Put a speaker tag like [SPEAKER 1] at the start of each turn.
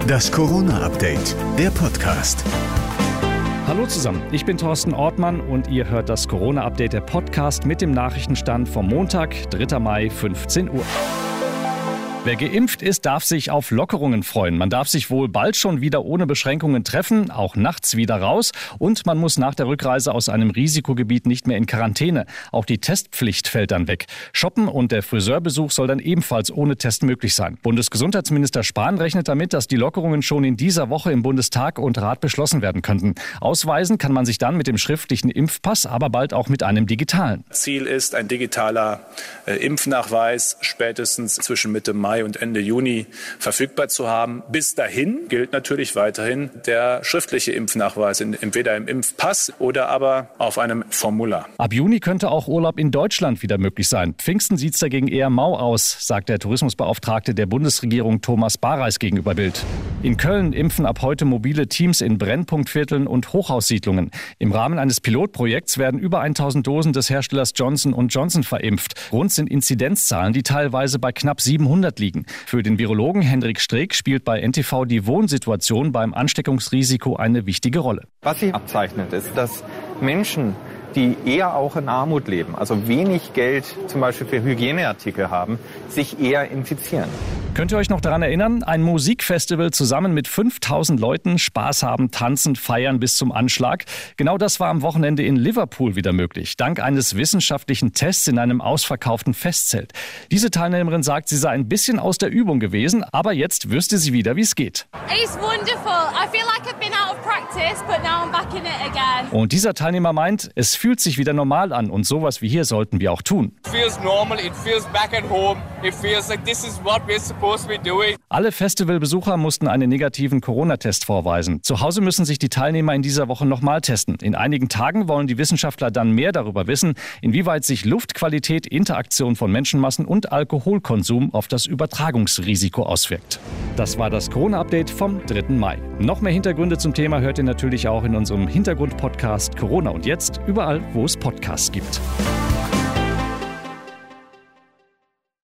[SPEAKER 1] Das Corona-Update, der Podcast.
[SPEAKER 2] Hallo zusammen, ich bin Thorsten Ortmann und ihr hört das Corona-Update, der Podcast mit dem Nachrichtenstand vom Montag, 3. Mai, 15 Uhr. Wer geimpft ist, darf sich auf Lockerungen freuen. Man darf sich wohl bald schon wieder ohne Beschränkungen treffen, auch nachts wieder raus. Und man muss nach der Rückreise aus einem Risikogebiet nicht mehr in Quarantäne. Auch die Testpflicht fällt dann weg. Shoppen und der Friseurbesuch soll dann ebenfalls ohne Test möglich sein. Bundesgesundheitsminister Spahn rechnet damit, dass die Lockerungen schon in dieser Woche im Bundestag und Rat beschlossen werden könnten. Ausweisen kann man sich dann mit dem schriftlichen Impfpass, aber bald auch mit einem digitalen.
[SPEAKER 3] Ziel ist ein digitaler äh, Impfnachweis spätestens zwischen Mitte Mai Mai und Ende Juni verfügbar zu haben. Bis dahin gilt natürlich weiterhin der schriftliche Impfnachweis, entweder im Impfpass oder aber auf einem Formular.
[SPEAKER 2] Ab Juni könnte auch Urlaub in Deutschland wieder möglich sein. Pfingsten sieht es dagegen eher mau aus, sagt der Tourismusbeauftragte der Bundesregierung Thomas Bareis gegenüber Bild. In Köln impfen ab heute mobile Teams in Brennpunktvierteln und Hochhaussiedlungen. Im Rahmen eines Pilotprojekts werden über 1000 Dosen des Herstellers Johnson Johnson verimpft. Rund sind Inzidenzzahlen, die teilweise bei knapp 700 liegen. Für den Virologen Hendrik Streeck spielt bei NTV die Wohnsituation beim Ansteckungsrisiko eine wichtige Rolle.
[SPEAKER 4] Was sich abzeichnet, ist, dass Menschen, die eher auch in Armut leben, also wenig Geld zum Beispiel für Hygieneartikel haben, sich eher infizieren.
[SPEAKER 2] Könnt ihr euch noch daran erinnern? Ein Musikfestival zusammen mit 5000 Leuten, Spaß haben, tanzen, feiern bis zum Anschlag. Genau das war am Wochenende in Liverpool wieder möglich, dank eines wissenschaftlichen Tests in einem ausverkauften Festzelt. Diese Teilnehmerin sagt, sie sei ein bisschen aus der Übung gewesen, aber jetzt wüsste sie wieder, wie es geht.
[SPEAKER 5] It's wonderful. I feel like I've been out of practice, but now I'm back in it again.
[SPEAKER 2] Und dieser Teilnehmer meint, es fühlt sich wieder normal an und sowas wie hier sollten wir auch tun.
[SPEAKER 6] Normal, like
[SPEAKER 2] alle Festivalbesucher mussten einen negativen Corona-Test vorweisen. Zu Hause müssen sich die Teilnehmer in dieser Woche nochmal testen. In einigen Tagen wollen die Wissenschaftler dann mehr darüber wissen, inwieweit sich Luftqualität, Interaktion von Menschenmassen und Alkoholkonsum auf das Übertragungsrisiko auswirkt. Das war das Corona-Update vom 3. Mai. Noch mehr Hintergründe zum Thema hört ihr natürlich auch in unserem Hintergrund-Podcast Corona und jetzt überall, wo es Podcasts gibt.